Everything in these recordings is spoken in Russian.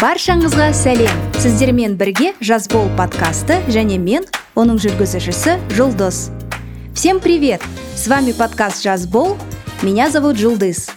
баршаңызға сәлем сіздермен бірге жазбол подкасты және мен оның жүргізушісі жұлдыз всем привет с вами подкаст жазбол меня зовут Жұлдыз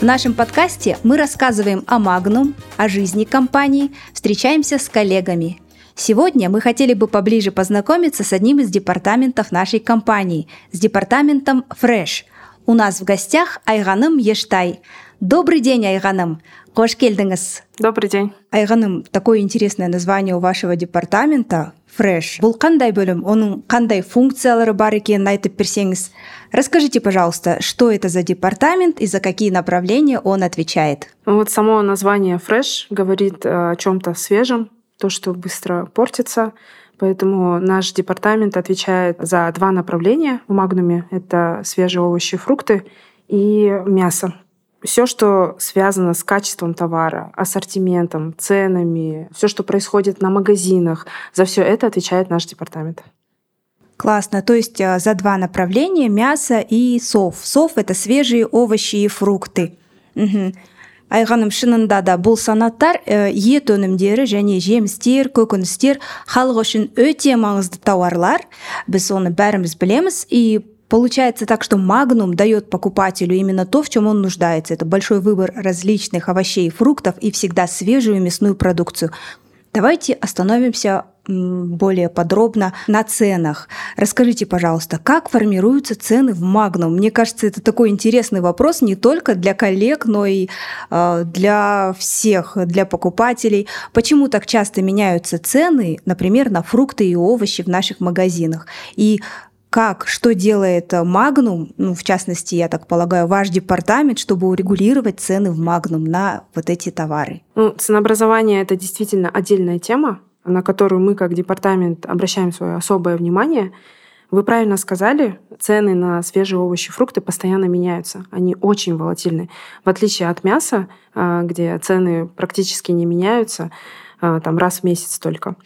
в нашем подкасте мы рассказываем о Magnum, о жизни компании, встречаемся с коллегами. Сегодня мы хотели бы поближе познакомиться с одним из департаментов нашей компании, с департаментом Fresh. У нас в гостях Айганым Ештай. Добрый день, Айганым. Қош келдіңіз. Добрый день. Айганым, такое интересное название у вашего департамента Fresh. Бұл қандай бөлім? Оның қандай функциялары бар екенін айтып берсеңіз. Расскажите, пожалуйста, что это за департамент и за какие направления он отвечает? Вот само название Fresh говорит о чем-то свежем, то, что быстро портится. Поэтому наш департамент отвечает за два направления в Магнуме. Это свежие овощи, фрукты и мясо. Все, что связано с качеством товара, ассортиментом, ценами, все, что происходит на магазинах, за все это отвечает наш департамент. Классно. То есть э, за два направления мясо и сов. Сов это свежие овощи и фрукты. Угу. айғаным шынында да бұл санаттар ә, ет өнімдері және жемістер көкөністер халық үшін өте маңызды тауарлар біз оны бәріміз білеміз и Получается так, что Магнум дает покупателю именно то, в чем он нуждается. Это большой выбор различных овощей и фруктов и всегда свежую мясную продукцию. Давайте остановимся более подробно на ценах. Расскажите, пожалуйста, как формируются цены в Магнум? Мне кажется, это такой интересный вопрос не только для коллег, но и э, для всех, для покупателей. Почему так часто меняются цены, например, на фрукты и овощи в наших магазинах? И как, что делает Магнум, ну, в частности, я так полагаю, ваш департамент, чтобы урегулировать цены в Магнум на вот эти товары? Ну, ценообразование — это действительно отдельная тема, на которую мы как департамент обращаем свое особое внимание. Вы правильно сказали, цены на свежие овощи и фрукты постоянно меняются. Они очень волатильны. В отличие от мяса, а, где цены практически не меняются, а, там раз в месяц только.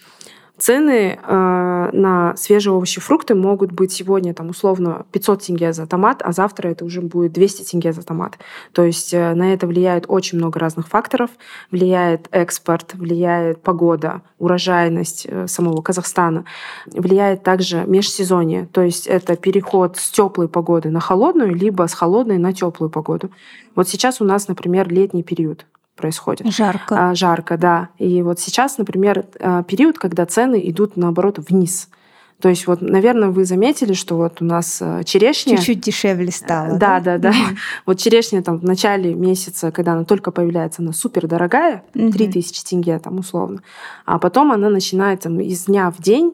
Цены э, на свежие овощи и фрукты могут быть сегодня там условно 500 тенге за томат, а завтра это уже будет 200 тенге за томат. То есть э, на это влияет очень много разных факторов. Влияет экспорт, влияет погода, урожайность э, самого Казахстана. Влияет также межсезонье. То есть это переход с теплой погоды на холодную, либо с холодной на теплую погоду. Вот сейчас у нас, например, летний период происходит. Жарко. А, жарко, да. И вот сейчас, например, а, период, когда цены идут, наоборот, вниз. То есть вот, наверное, вы заметили, что вот у нас а, черешня... Чуть-чуть дешевле стала. Да, да, да. да. Вот черешня там в начале месяца, когда она только появляется, она супер дорогая, 3000 тенге там условно. А потом она начинает там из дня в день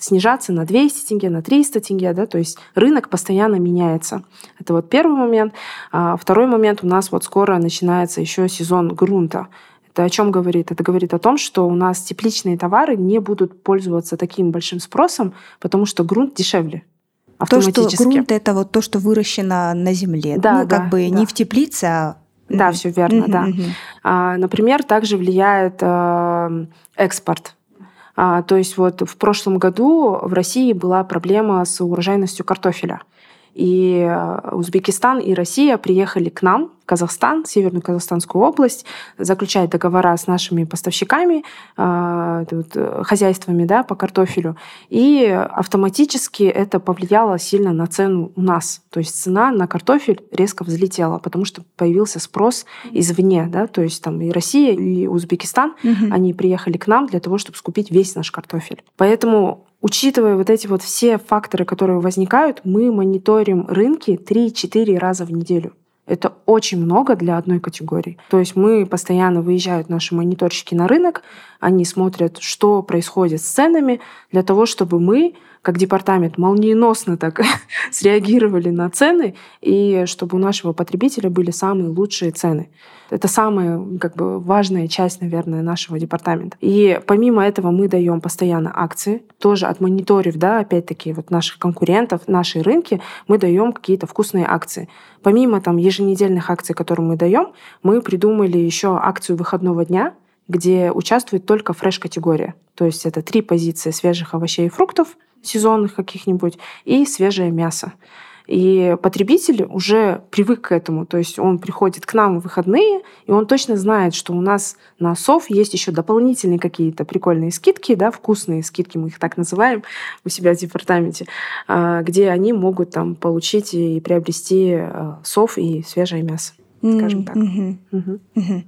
снижаться на 200 тенге, на 300 тенге, да, то есть рынок постоянно меняется. Это вот первый момент. А второй момент у нас вот скоро начинается еще сезон грунта. Это о чем говорит? Это говорит о том, что у нас тепличные товары не будут пользоваться таким большим спросом, потому что грунт дешевле. То, что грунт это вот то, что выращено на земле. Да, ну, да, как бы да. не в теплице, а да, все верно, да. А, например, также влияет э, экспорт то есть вот в прошлом году в России была проблема с урожайностью картофеля. И э, Узбекистан и Россия приехали к нам, в Казахстан, Северную Казахстанскую область, заключать договора с нашими поставщиками, э, э, хозяйствами да, по картофелю. И автоматически это повлияло сильно на цену у нас. То есть цена на картофель резко взлетела, потому что появился спрос извне. Да? То есть там и Россия, и Узбекистан, угу. они приехали к нам для того, чтобы скупить весь наш картофель. Поэтому Учитывая вот эти вот все факторы, которые возникают, мы мониторим рынки 3-4 раза в неделю. Это очень много для одной категории. То есть мы постоянно выезжают наши мониторщики на рынок, они смотрят, что происходит с ценами, для того, чтобы мы как департамент молниеносно так среагировали на цены, и чтобы у нашего потребителя были самые лучшие цены. Это самая как бы, важная часть, наверное, нашего департамента. И помимо этого мы даем постоянно акции, тоже отмониторив, да, опять-таки, вот наших конкурентов, наши рынки, мы даем какие-то вкусные акции. Помимо там еженедельных акций, которые мы даем, мы придумали еще акцию выходного дня, где участвует только фреш-категория. То есть это три позиции свежих овощей и фруктов, сезонных каких-нибудь, и свежее мясо. И потребитель уже привык к этому. То есть он приходит к нам в выходные, и он точно знает, что у нас на сов есть еще дополнительные какие-то прикольные скидки, да, вкусные скидки, мы их так называем у себя в департаменте, а, где они могут там получить и приобрести а, сов и свежее мясо, скажем так. Э,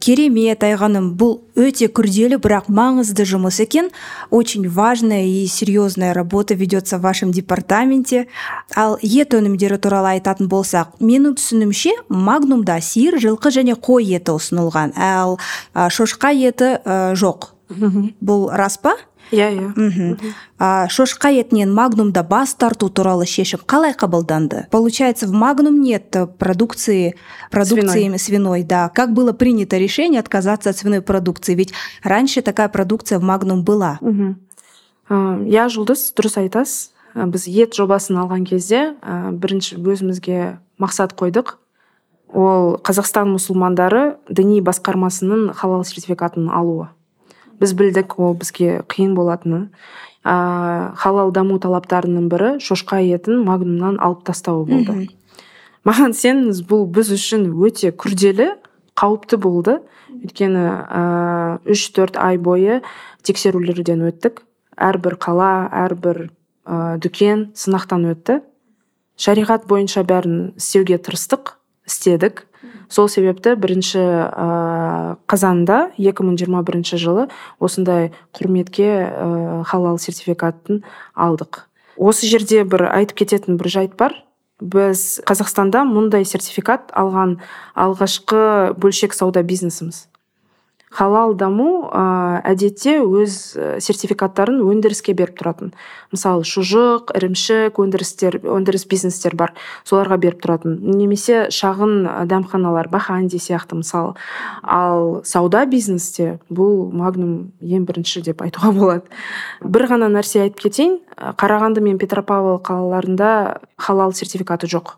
керемет айғаным. Бұл өте күрделі бірақ маңызды жұмыс екен. Очень важная и серьезная работа ведется в вашем департаменте. Ал ет өнімдері туралы айтатын болсақ менің түсінімше магнумда сиыр жылқы және қой еті ұсынылған. Ал шошқа еті ә, жоқ. Бұл рас па? Иә иә. Шошқа етінен магнумда бас тарту туралы шешім қалай қабылданды? Получается в магнум нет продукции продукции свиной. свиной да. Как было принято решение отказаться от свиной продукции? Ведь раньше такая продукция в магнум была. Иә жұлдыз дұрыс айтасыз. Біз ет жобасын алған кезде бірінші өзімізге мақсат қойдық. Ол қазақстан мұсылмандары діни басқармасының халал сертификатын алуы. Біз білдік ол бізге қиын болатыны. Ә, халал даму талаптарының бірі шошқа етін магнумнан алып тастау болды. Маған сеніңіз бұл біз үшін өте күрделі қауіпті болды. Өйткені үш төрт ай бойы тексерулерден өттік. Әрбір қала әрбір ә, дүкен сынақтан өтті. Шариғат бойынша бәрін істеуге тырыстық. Істедік. Сол себепті бірінші ә, қазанда 2021 жылы осындай құрметке ә, халал сертификатын алдық. Осы жерде бір айтып кететін бір жайт бар. Біз қазақстанда мұндай сертификат алған алғашқы бөлшек сауда бизнесіміз. Халал даму ә, әдетте өз сертификаттарын өндіріске беріп тұратын. Мысалы шұжық ірімшік өндірістер өндіріс бизнестер бар соларға беріп тұратын. Немесе шағын дәмханалар баханди сияқты мысалы ал сауда бизнесте бұл магнум ең бірінші деп айтуға болады. Бір ғана нәрсе айтып кетейін. Қарағанды мен петропавл қалаларында халал сертификаты жоқ.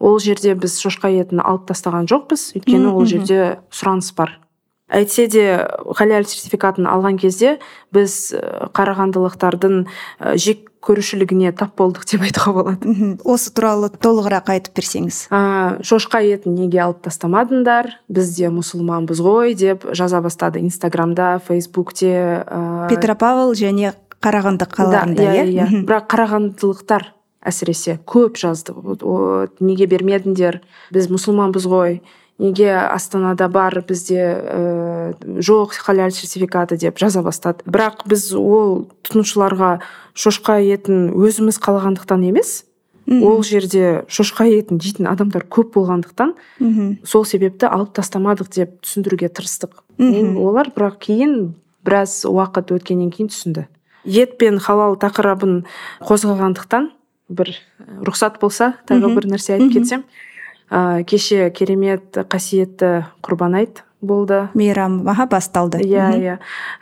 Ол жерде біз шошқа етін алып тастаған жоқпыз. Өйткені ол жерде сұраныс бар. Әйтсе де халал сертификатын алған кезде біз қарағандылықтардың жек көрушілігіне тап болдық деп айтуға болады осы туралы толығырақ айтып берсеңіз. Ә, шошқа етін неге алып тастамадыңдар? Біз де мұсылманбыз ғой деп жаза бастады инстаграмда фейсбукте ә... петропавл және қарағанды қалаларында иә иә? бірақ қарағандылықтар әсіресе көп жазды. Неге бермедіңдер? Біз мұсылманбыз ғой. Неге астанада бар бізде ә, жоқ халал сертификаты деп жаза бастады. Бірақ біз ол тұтынушыларға шошқа етін өзіміз қалағандықтан емес ол жерде шошқа етін жейтін адамдар көп болғандықтан сол себепті алып тастамадық деп түсіндіруге тырыстық. Олар бірақ кейін біраз уақыт өткеннен кейін түсінді. Ет пен халал тақырыбын қозғағандықтан бір рұқсат болса тағы бір нәрсе айтып кетсем ә, кеше керемет қасиетті құрбан айт болды. Мейрам аха басталды. Иә иә.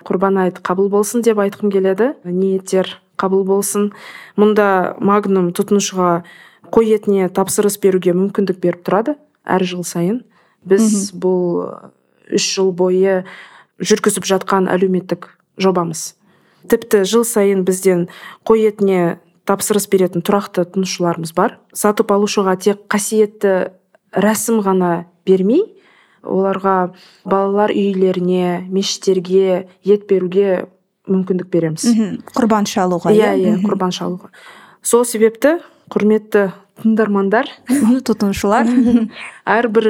Құрбан айт қабыл болсын деп айтқым келеді. Ниеттер қабыл болсын. Мұнда магнум тұтынушыға қой етіне тапсырыс беруге мүмкіндік беріп тұрады әр жыл сайын. Біз бұл үш жыл бойы жүргізіп жатқан әлеуметтік жобамыз. Тіпті жыл сайын бізден қой етіне тапсырыс беретін тұрақты тұтынушыларымыз бар. Сатып алушыға тек қасиетті рәсім ғана бермей оларға балалар үйлеріне мешіттерге ет беруге мүмкіндік береміз. Құрбан шалуға иә иә, иә құрбан шалуға. Сол себепті құрметті тыңдармандар тұтынушылар. Әрбір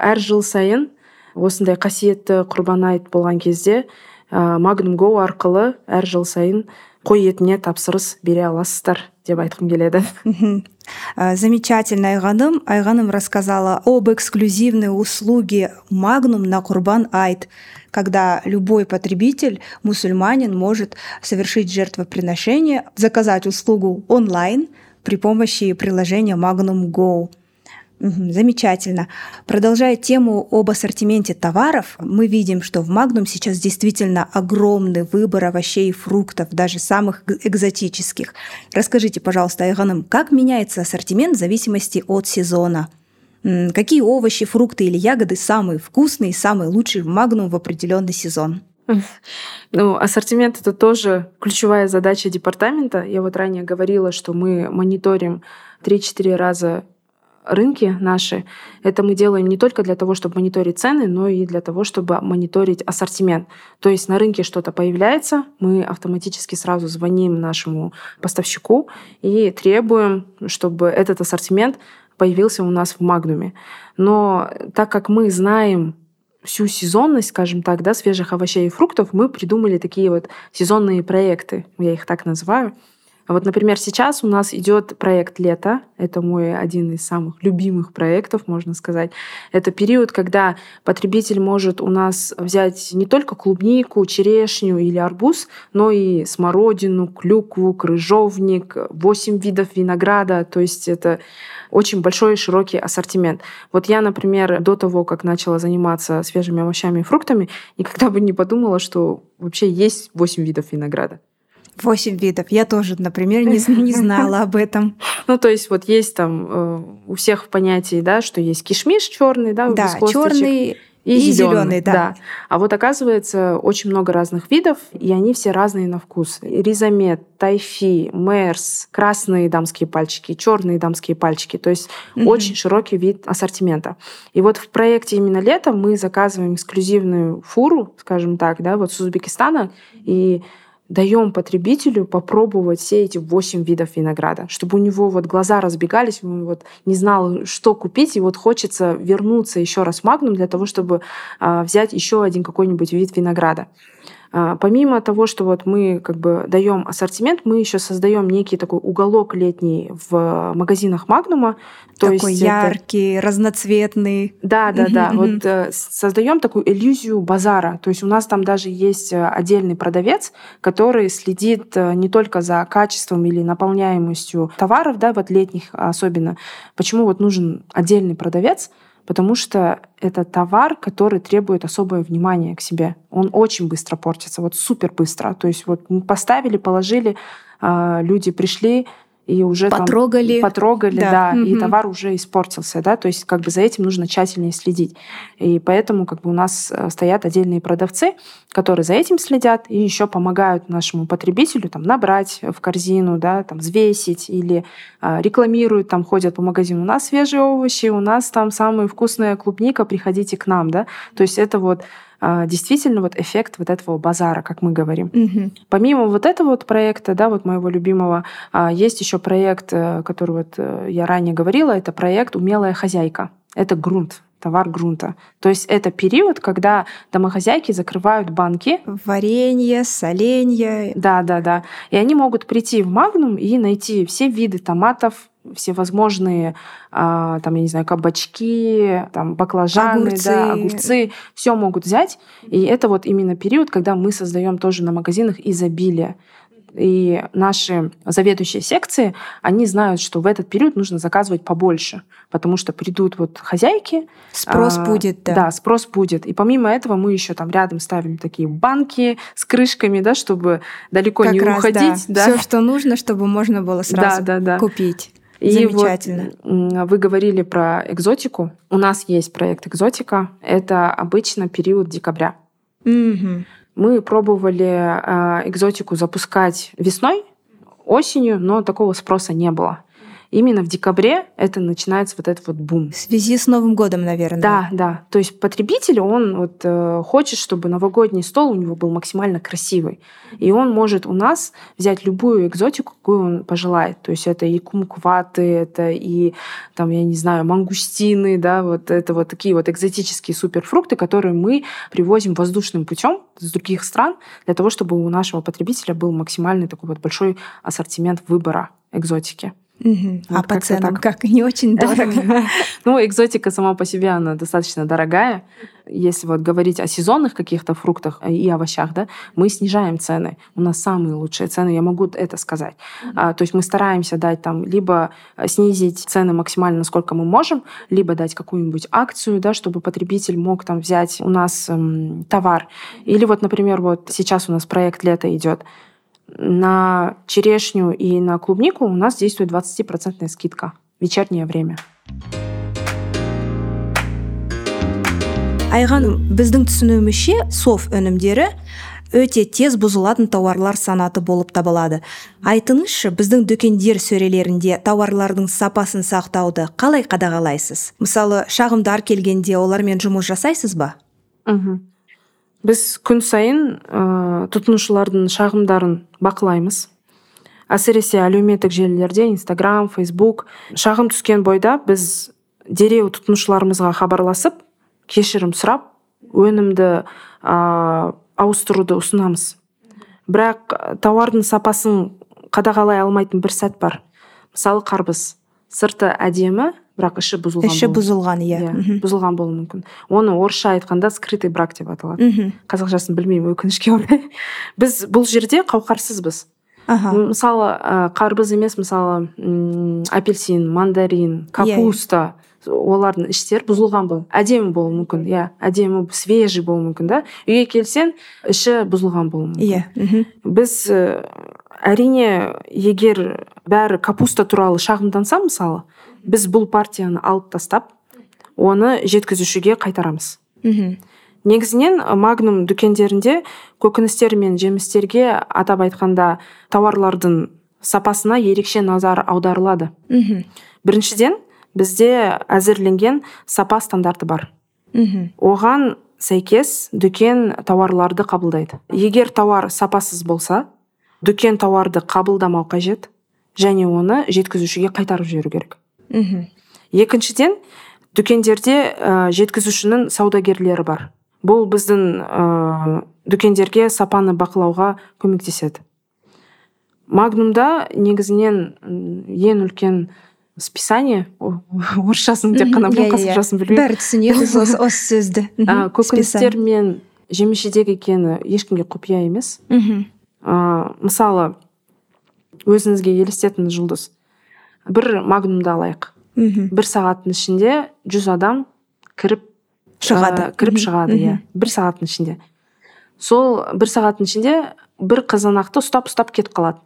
әр жыл сайын осындай қасиетті құрбан айт болған кезде ә, магнум го арқылы әр жыл сайын қой етіне тапсырыс бере аласыздар. Деп айтқым келеді. Э, замечательно айғаным айғаным рассказала об эксклюзивной услуге магнум на курбан айт когда любой потребитель, мусульманин, может совершить жертвоприношение, заказать услугу онлайн при помощи приложения Magnum Go. Замечательно. Продолжая тему об ассортименте товаров, мы видим, что в Магнум сейчас действительно огромный выбор овощей и фруктов, даже самых экзотических. Расскажите, пожалуйста, Айганым, как меняется ассортимент в зависимости от сезона? Какие овощи, фрукты или ягоды самые вкусные и самые лучшие в Магнум в определенный сезон? Ну, ассортимент — это тоже ключевая задача департамента. Я вот ранее говорила, что мы мониторим 3-4 раза рынки наши, это мы делаем не только для того, чтобы мониторить цены, но и для того, чтобы мониторить ассортимент. То есть на рынке что-то появляется, мы автоматически сразу звоним нашему поставщику и требуем, чтобы этот ассортимент появился у нас в Магнуме. Но так как мы знаем всю сезонность, скажем так, да, свежих овощей и фруктов, мы придумали такие вот сезонные проекты, я их так называю, вот, например, сейчас у нас идет проект «Лето». Это мой один из самых любимых проектов, можно сказать. Это период, когда потребитель может у нас взять не только клубнику, черешню или арбуз, но и смородину, клюкву, крыжовник, 8 видов винограда. То есть это очень большой и широкий ассортимент. Вот я, например, до того, как начала заниматься свежими овощами и фруктами, никогда бы не подумала, что вообще есть 8 видов винограда. Восемь видов. Я тоже, например, не, не знала об этом. Ну, то есть вот есть там э, у всех в понятии, да, что есть кишмиш черный, да, да черный и, и зеленый, да. да. А вот оказывается очень много разных видов, и они все разные на вкус. Ризомет, тайфи, мерс, красные дамские пальчики, черные дамские пальчики. То есть угу. очень широкий вид ассортимента. И вот в проекте именно летом мы заказываем эксклюзивную фуру, скажем так, да, вот с Узбекистана, и даем потребителю попробовать все эти восемь видов винограда, чтобы у него вот глаза разбегались, он вот не знал, что купить, и вот хочется вернуться еще раз в Магнум для того, чтобы а, взять еще один какой-нибудь вид винограда. А, помимо того, что вот мы как бы даем ассортимент, мы еще создаем некий такой уголок летний в магазинах Магнума. То такой есть яркий, это... разноцветный. Да, да, да. Вот э, создаем такую иллюзию базара. То есть у нас там даже есть э, отдельный продавец, который следит э, не только за качеством или наполняемостью товаров, да, вот летних особенно. Почему вот нужен отдельный продавец? Потому что это товар, который требует особое внимание к себе. Он очень быстро портится, вот супер быстро. То есть вот мы поставили, положили, а, люди пришли, и уже потрогали, там, потрогали, да, да угу. и товар уже испортился, да, то есть как бы за этим нужно тщательнее следить, и поэтому как бы у нас э, стоят отдельные продавцы, которые за этим следят и еще помогают нашему потребителю там набрать в корзину, да, там взвесить или а, рекламируют, там ходят по магазину, у нас свежие овощи, у нас там самая вкусная клубника, приходите к нам, да, то есть это вот действительно вот эффект вот этого базара, как мы говорим. Угу. Помимо вот этого вот проекта, да, вот моего любимого, а, есть еще проект, э, который вот э, я ранее говорила, это проект «Умелая хозяйка». Это грунт, товар грунта. То есть это период, когда домохозяйки закрывают банки. Варенье, соленье. Да, да, да. И они могут прийти в Магнум и найти все виды томатов, всевозможные, а, там, я не знаю, кабачки, там, баклажаны, огурцы. Да, огурцы, все могут взять. И это вот именно период, когда мы создаем тоже на магазинах изобилие. И наши заведующие секции, они знают, что в этот период нужно заказывать побольше, потому что придут вот хозяйки. Спрос а, будет, да. Да, спрос будет. И помимо этого мы еще там рядом ставим такие банки с крышками, да, чтобы далеко как не раз, уходить. Да. Да. Все, что нужно, чтобы можно было сразу да, да, да. купить. И Замечательно. Вот вы говорили про экзотику. У нас есть проект экзотика. Это обычно период декабря. Угу. Мы пробовали а, экзотику запускать весной, осенью, но такого спроса не было именно в декабре это начинается вот этот вот бум. В связи с Новым годом, наверное. Да, да. То есть потребитель, он вот э, хочет, чтобы новогодний стол у него был максимально красивый. И он может у нас взять любую экзотику, какую он пожелает. То есть это и кумкваты, это и, там, я не знаю, мангустины, да, вот это вот такие вот экзотические суперфрукты, которые мы привозим воздушным путем с других стран для того, чтобы у нашего потребителя был максимальный такой вот большой ассортимент выбора экзотики. Угу. Вот а по ценам так. как? Не очень дорого. ну, экзотика сама по себе, она достаточно дорогая. Если вот говорить о сезонных каких-то фруктах и овощах, да, мы снижаем цены. У нас самые лучшие цены, я могу это сказать. А, то есть мы стараемся дать там либо снизить цены максимально, насколько мы можем, либо дать какую-нибудь акцию, да, чтобы потребитель мог там взять у нас эм, товар. Или вот, например, вот сейчас у нас проект лето идет на черешню и на клубнику у нас действует 20% скидка в вечернее время. айганым біздің түсінуімізше соф өнімдері өте тез бұзылатын тауарлар санаты болып табылады. Айтыңызшы біздің дүкендер сөрелерінде тауарлардың сапасын сақтауды қалай қадағалайсыз? Мысалы шағымдар келгенде олармен жұмыс жасайсыз ба? Мхм біз күн сайын ә, тұтынушылардың шағымдарын бақылаймыз. Әсіресе әлеуметтік желілерде инстаграм фейсбук шағым түскен бойда біз дереу тұтынушыларымызға хабарласып кешірім сұрап өнімді ә, ауыстыруды ұсынамыз. Бірақ тауардың сапасын қадағалай алмайтын бір сәт бар. Мысалы қарбыз. Сырты әдемі бірақ іші бұзылған іші бұзылған иә. Yeah, бұзылған болуы мүмкін. Оны орысша айтқанда скрытый брак деп аталады. Қазақшасын білмеймін өкінішке орай. Біз бұл жерде қауқарсызбыз. Аха. Мысалы қарбыз емес мысалы м апельсин мандарин капуста олардың іштері бұзылған бол әдемі болуы мүмкін иә. Әдемі свежий болуы мүмкін да. Үйге келсең іші бұзылған болуы мүмкін. Иә біз әрине егер бәрі капуста туралы шағымданса мысалы біз бұл партияны алып тастап оны жеткізушіге қайтарамыз. Мхм негізінен магнум дүкендерінде көкөністер мен жемістерге атап айтқанда тауарлардың сапасына ерекше назар аударылады. Мхм біріншіден бізде әзірленген сапа стандарты бар. Мхм оған сәйкес дүкен тауарларды қабылдайды. Егер тауар сапасыз болса дүкен тауарды қабылдамау қажет және оны жеткізушіге қайтарып жіберу керек. Мхм. Екіншіден дүкендерде ә, жеткізушінің саудагерлері бар. Бұл біздің ә, дүкендерге сапаны бақылауға көмектеседі. Магнумда негізінен ең үлкен списание орысшасын тек қана білемін қазақшасын білмеймін. Бәрі түсінеді осы сөзді. Көкөністер мен жеміс жидек екені ешкімге құпия емес. Мхм мысалы өзіңізге елестетіңіз жұлдыз. Бір магнумды алайық. Мхм бір сағаттың ішінде жүз адам кіріп шығады. ә, кіріп шығады иә. Бір сағаттың ішінде. Сол бір сағаттың ішінде бір қызанақты ұстап ұстап кетіп қалады.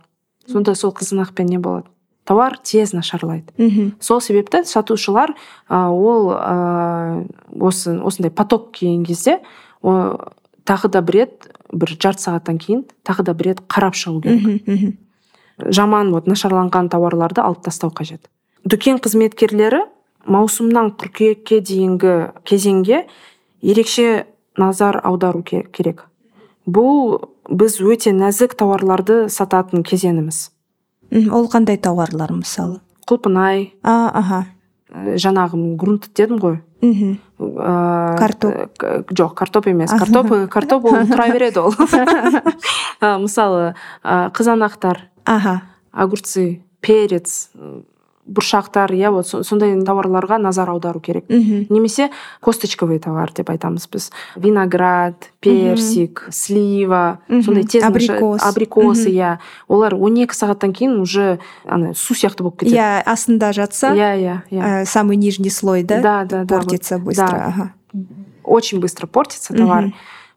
Сонда сол қызанақпен не болады? Тауар тез нашарлайды. Мхм сол себепті сатушылар ә, ол ә, осы осындай поток келген кезде о, тағы да бір рет бір жарты сағаттан кейін тағы да бір рет қарап шығу керек. Жаман вот нашарланған тауарларды алып тастау қажет. Дүкен қызметкерлері маусымнан қыркүйекке дейінгі кезеңге ерекше назар аудару керек. Бұл біз өте нәзік тауарларды сататын кезеңіміз. Ол қандай тауарлар мысалы? Құлпынай. А аха. Ә, жаңағы грунт дедім ғой. Мхм. Ә, Картоп. жоқ картоп емес. Картоп картоп ол тұра береді ол. Ә, мысалы қызанақтар. аха огурцы перец бұршақтар иә вот со- сондай тауарларға назар аудару керек мхм немесе косточковый товар деп айтамыз біз виноград персик слива Мгм. сондай тез Абрикос. абрикосы Мгм. иә олар 12 сағаттан кейін уже ана су сияқты болып кетеді иә астында жатса иә иә иә э, самый нижний слой да да да да вот. портится быстро Да. ага очень быстро портится товар Мгм.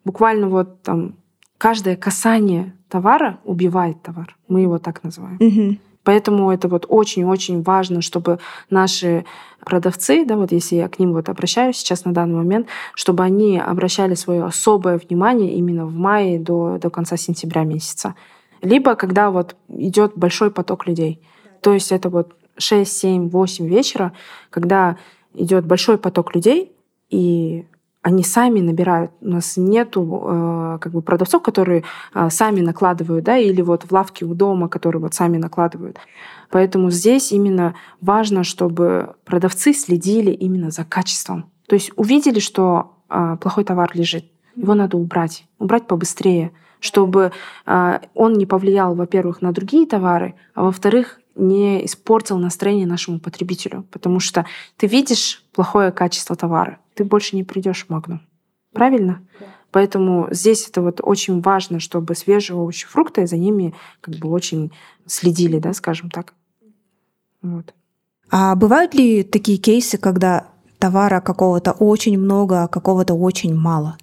буквально вот там каждое касание товара убивает товар мы его так называем мхм Поэтому это вот очень-очень важно, чтобы наши продавцы, да, вот если я к ним вот обращаюсь сейчас на данный момент, чтобы они обращали свое особое внимание именно в мае до, до конца сентября месяца. Либо когда вот идет большой поток людей. То есть это вот 6, 7, 8 вечера, когда идет большой поток людей, и они сами набирают. У нас нету э, как бы продавцов, которые э, сами накладывают, да, или вот в лавке у дома, которые вот сами накладывают. Поэтому здесь именно важно, чтобы продавцы следили именно за качеством. То есть увидели, что э, плохой товар лежит, его надо убрать, убрать побыстрее, чтобы э, он не повлиял, во-первых, на другие товары, а во-вторых, не испортил настроение нашему потребителю. Потому что ты видишь плохое качество товара, ты больше не придешь в Магнум. Правильно? Поэтому здесь это вот очень важно, чтобы свежие овощи, фрукты, за ними как бы очень следили, да, скажем так. Вот. а бывают ли такие кейсы когда товара какого-то очень много а какого-то очень мало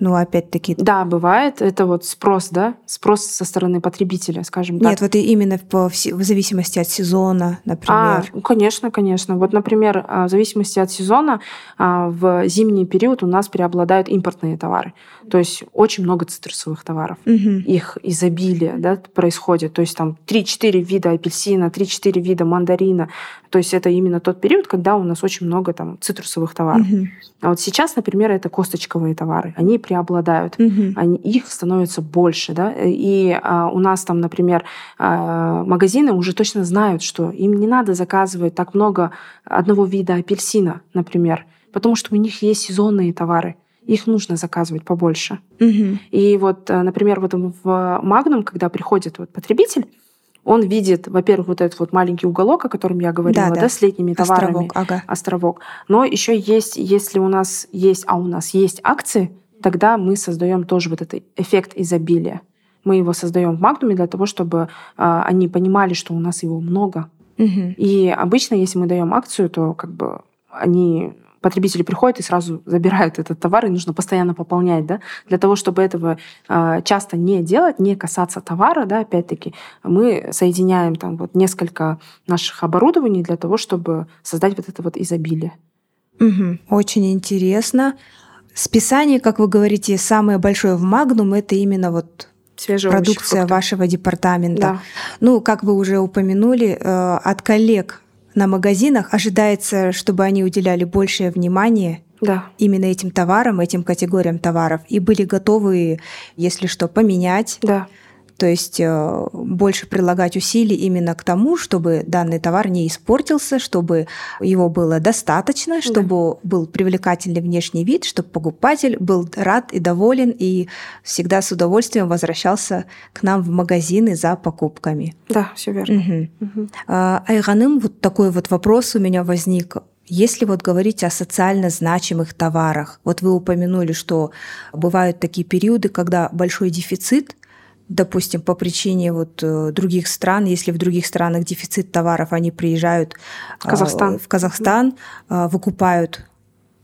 Ну, опять-таки. Да, бывает. Это вот спрос, да? Спрос со стороны потребителя, скажем так. Нет, вот именно в, в зависимости от сезона, например. А, конечно, конечно. Вот, например, а, в зависимости от сезона а, в зимний период у нас преобладают импортные товары. То есть очень много цитрусовых товаров. Угу. Их изобилие да, происходит. То есть там 3-4 вида апельсина, 3-4 вида мандарина. То есть это именно тот период, когда у нас очень много там цитрусовых товаров. Угу. А вот сейчас, например, это косточковые товары. Они преобладают, угу. они, их становится больше. Да? И а, у нас там, например, а, магазины уже точно знают, что им не надо заказывать так много одного вида апельсина, например, потому что у них есть сезонные товары их нужно заказывать побольше. Угу. И вот, э, например, вот в Магнум, когда приходит вот потребитель, он видит, во-первых, вот этот вот маленький уголок, о котором я говорила, да, да. да с летними товарами. Островок, ага. Островок. Но еще есть, если у нас есть, а у нас есть акции, тогда мы создаем тоже вот этот эффект изобилия. Мы его создаем в Магнуме для того, чтобы э, они понимали, что у нас его много. Угу. И обычно, если мы даем акцию, то как бы они потребители приходят и сразу забирают этот товар, и нужно постоянно пополнять, да, для того, чтобы этого э, часто не делать, не касаться товара, да, опять-таки, мы соединяем там вот несколько наших оборудований для того, чтобы создать вот это вот изобилие. Угу. Очень интересно. Списание, как вы говорите, самое большое в Магнум это именно вот Свежие продукция овощи, вашего департамента. Да. Ну, как вы уже упомянули, э, от коллег на магазинах ожидается, чтобы они уделяли большее внимание да. именно этим товарам, этим категориям товаров и были готовы, если что, поменять. Да. То есть э, больше прилагать усилий именно к тому, чтобы данный товар не испортился, чтобы его было достаточно, чтобы да. был привлекательный внешний вид, чтобы покупатель был рад и доволен и всегда с удовольствием возвращался к нам в магазины за покупками. Да, все верно. Угу. Угу. Айганым, вот такой вот вопрос у меня возник. Если вот говорить о социально значимых товарах, вот вы упомянули, что бывают такие периоды, когда большой дефицит, допустим, по причине вот э, других стран, если в других странах дефицит товаров, они приезжают в Казахстан, в Казахстан выкупают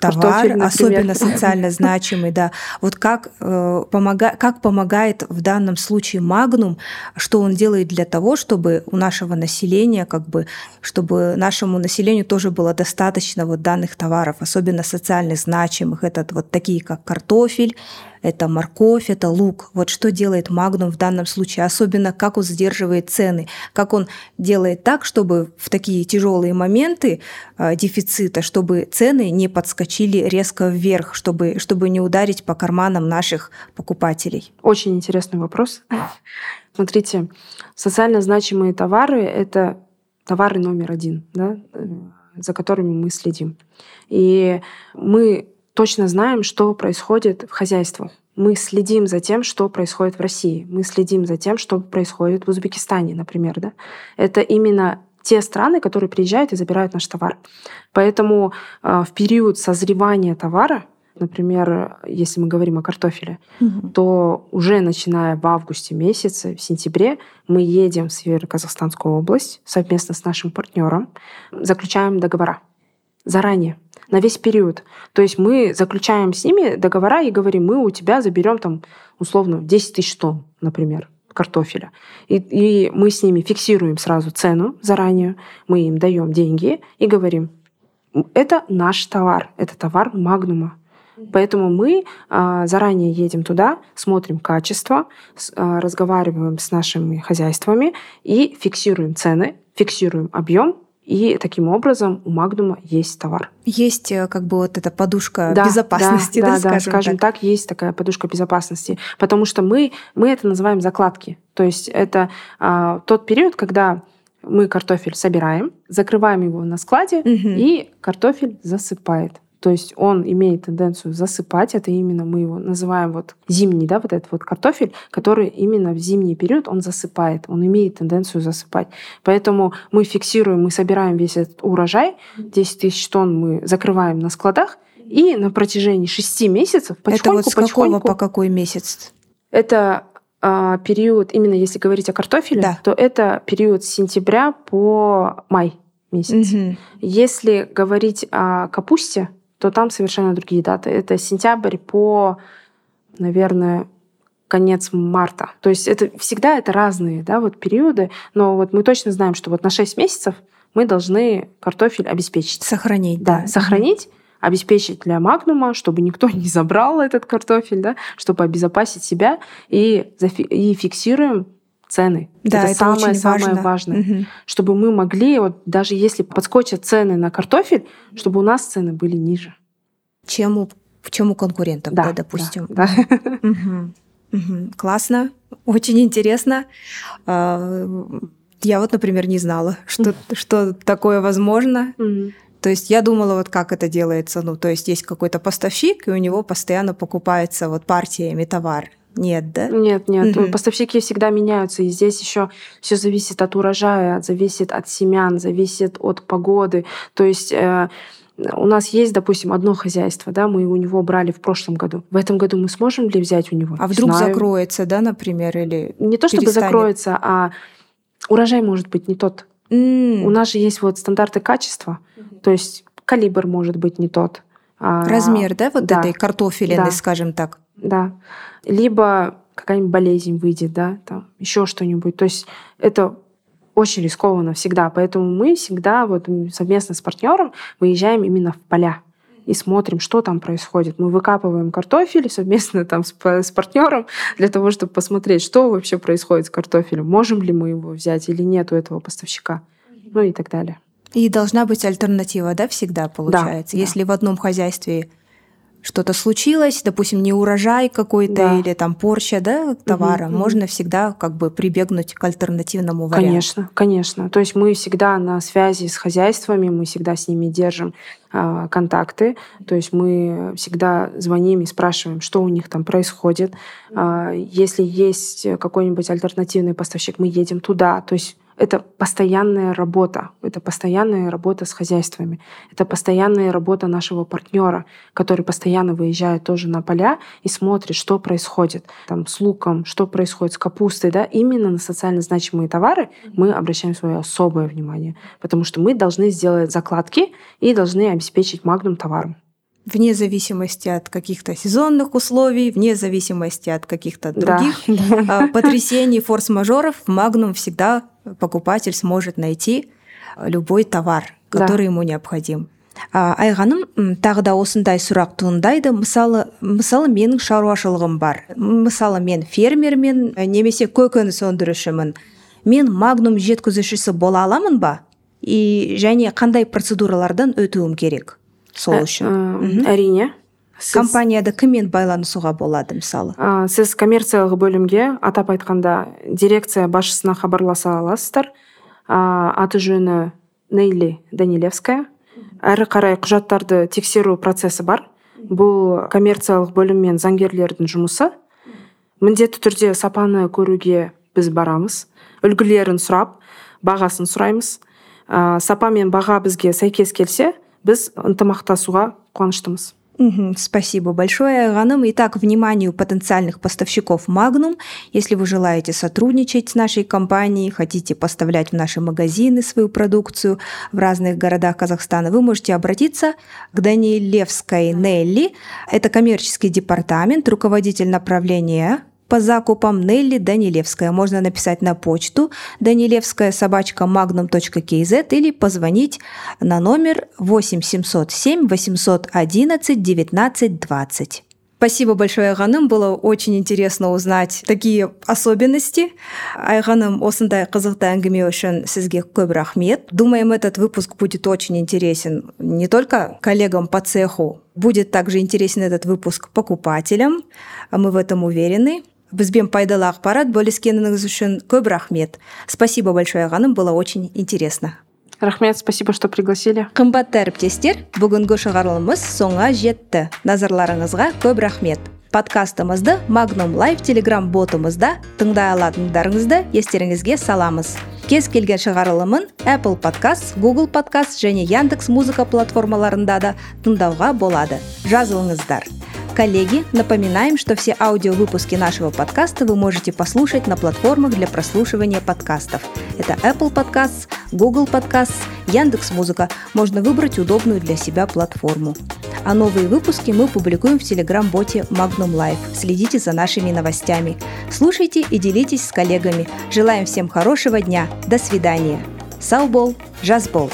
товар, особенно социально значимый, да. Вот как, э, помога, как помогает в данном случае Магнум, что он делает для того, чтобы у нашего населения, как бы, чтобы нашему населению тоже было достаточно вот данных товаров, особенно социально значимых, это вот такие как картофель, это морковь, это лук. Вот что делает Магнум в данном случае, особенно как он сдерживает цены, как он делает так, чтобы в такие тяжелые моменты э, дефицита, чтобы цены не подскочили резко вверх, чтобы, чтобы не ударить по карманам наших покупателей. Очень интересный вопрос. Смотрите, социально значимые товары – это товары номер один, да, э, за которыми мы следим. И мы точно знаем, что происходит в хозяйствах. Мы следим за тем, что происходит в России. Мы следим за тем, что происходит в Узбекистане, например. Да? Это именно те страны, которые приезжают и забирают наш товар. Поэтому э, в период созревания товара, например, если мы говорим о картофеле, угу. то уже начиная в августе месяце, в сентябре, мы едем в Северо-Казахстанскую область совместно с нашим партнером, заключаем договора заранее на весь период. То есть мы заключаем с ними договора и говорим, мы у тебя заберем там условно 10 тысяч тонн, например, картофеля. И, и мы с ними фиксируем сразу цену заранее, мы им даем деньги и говорим, это наш товар, это товар Магнума. Поэтому мы а, заранее едем туда, смотрим качество, с, а, разговариваем с нашими хозяйствами и фиксируем цены, фиксируем объем и таким образом у Магнума есть товар. Есть э, как бы вот эта подушка да, безопасности, да, да, да, скажем, да, скажем так. так, есть такая подушка безопасности, потому что мы мы это называем закладки. То есть это а, тот период, когда мы картофель собираем, закрываем его на складе, угу. и картофель засыпает. То есть он имеет тенденцию засыпать. Это именно мы его называем вот зимний, да, вот этот вот картофель, который именно в зимний период он засыпает. Он имеет тенденцию засыпать. Поэтому мы фиксируем, мы собираем весь этот урожай. 10 тысяч тонн мы закрываем на складах. И на протяжении 6 месяцев потихоньку, Это вот с какого по какой месяц? Это а, период, именно если говорить о картофеле, да. то это период с сентября по май месяц. Угу. Если говорить о капусте, то там совершенно другие даты. Это сентябрь по наверное, конец марта. То есть это всегда это разные да, вот периоды, но вот мы точно знаем, что вот на 6 месяцев мы должны картофель обеспечить. Сохранить. Да, да. сохранить, обеспечить для магнума, чтобы никто не забрал этот картофель, да, чтобы обезопасить себя и, и фиксируем цены. Да, это, это самое самое важно. важное, угу. чтобы мы могли вот даже если подскочат цены на картофель, чтобы у нас цены были ниже. Чем у чем у конкурентов, да, да допустим. Да. да. Угу. Угу. Классно, очень интересно. А, я вот, например, не знала, что, что такое возможно. То есть я думала, вот как это делается. Ну, то есть есть какой-то поставщик, и у него постоянно покупается вот партиями товар. Нет, да? Нет, нет. Угу. Поставщики всегда меняются. И здесь еще все зависит от урожая, зависит от семян, зависит от погоды. То есть э, у нас есть, допустим, одно хозяйство, да, мы у него брали в прошлом году. В этом году мы сможем ли взять у него? А вдруг Знаю. закроется, да, например, или не то чтобы перестанет. закроется, а урожай может быть не тот. Mm. У нас же есть вот стандарты качества, mm-hmm. то есть калибр может быть не тот. А, Размер, да, вот да. этой картофелины, да. скажем так. Да. Либо какая-нибудь болезнь выйдет, да, там еще что-нибудь. То есть это очень рискованно всегда. Поэтому мы всегда вот совместно с партнером выезжаем именно в поля и смотрим, что там происходит. Мы выкапываем картофель совместно там с, с партнером для того, чтобы посмотреть, что вообще происходит с картофелем, можем ли мы его взять или нет у этого поставщика, ну и так далее. И должна быть альтернатива, да, всегда получается. Да, Если да. в одном хозяйстве что-то случилось, допустим, не урожай какой-то да. или там порча да, товара, угу, можно всегда как бы прибегнуть к альтернативному варианту. Конечно, конечно. То есть мы всегда на связи с хозяйствами, мы всегда с ними держим э, контакты, то есть мы всегда звоним и спрашиваем, что у них там происходит. Э, если есть какой-нибудь альтернативный поставщик, мы едем туда. То есть это постоянная работа, это постоянная работа с хозяйствами, это постоянная работа нашего партнера, который постоянно выезжает тоже на поля и смотрит, что происходит там с луком, что происходит с капустой, да, именно на социально значимые товары мы обращаем свое особое внимание, потому что мы должны сделать закладки и должны обеспечить магнум товаром вне зависимости от каких-то сезонных условий, вне зависимости от каких-то других да. потрясений, форс-мажоров, в Магнум всегда покупатель сможет найти любой товар, который да. ему необходим. айғаным тағы да осындай сұрақ туындайды мысалы мысалы менің шаруашылығым бар мысалы мен фермермен немесе көкөніс өндірушімін мен магнум жеткізушісі бола аламын ба и және қандай процедуралардан өтуім керек сол ә, үшін. әрине. Сіз... компанияда кіммен байланысуға болады мысалы? Ә, сіз коммерциялық бөлімге атап айтқанда дирекция басшысына хабарласа аласыздар. Ә, аты жөні нейли данилевская. Әрі қарай құжаттарды тексеру процесі бар. Бұл коммерциялық бөлім мен заңгерлердің жұмысы. Міндетті түрде сапаны көруге біз барамыз. Үлгілерін сұрап бағасын сұраймыз. Ә, сапа мен баға бізге сәйкес келсе біз ынтымақтасуға қуаныштымыз Спасибо большое, Ганым. Итак, вниманию потенциальных поставщиков Magnum, если вы желаете сотрудничать с нашей компанией, хотите поставлять в наши магазины свою продукцию в разных городах Казахстана, вы можете обратиться к Данилевской Нелли. Это коммерческий департамент, руководитель направления по закупам Нелли Данилевская. Можно написать на почту данилевская собачка magnum.kz или позвонить на номер 8 707 811 19 20. Спасибо большое, Айганым. Было очень интересно узнать такие особенности. Айганым осындай қызықты әңгіме үшін сізге көп рахмет. Думаем, этот выпуск будет очень интересен не только коллегам по цеху, будет также интересен этот выпуск покупателям. Мы в этом уверены Бізбен пайдалы ақпарат бөліскеніңіз үшін көп рахмет. Спасибо большое ағаным было очень интересно. Рахмет спасибо что пригласили. Қымбатты әріптестер бүгінгі шығарылымымыз соңға жетті. Назарларыңызға көп рахмет. Подкастымызды Magnum Live телеграм ботымызда тыңдай алатындарыңызды естеріңізге саламыз. Кез келген шығарылымын Apple Podcast Google Podcast және яндекс музыка платформаларында да тыңдауға болады. Жазылыңыздар. Коллеги, напоминаем, что все аудиовыпуски нашего подкаста вы можете послушать на платформах для прослушивания подкастов. Это Apple Podcasts, Google Podcasts, Яндекс Музыка. Можно выбрать удобную для себя платформу. а новые выпуски мы публикуем в телеграм-боте Magnum Life. Следите за нашими новостями. Слушайте и делитесь с коллегами. Желаем всем хорошего дня. До свидания. Саубол, жазбол.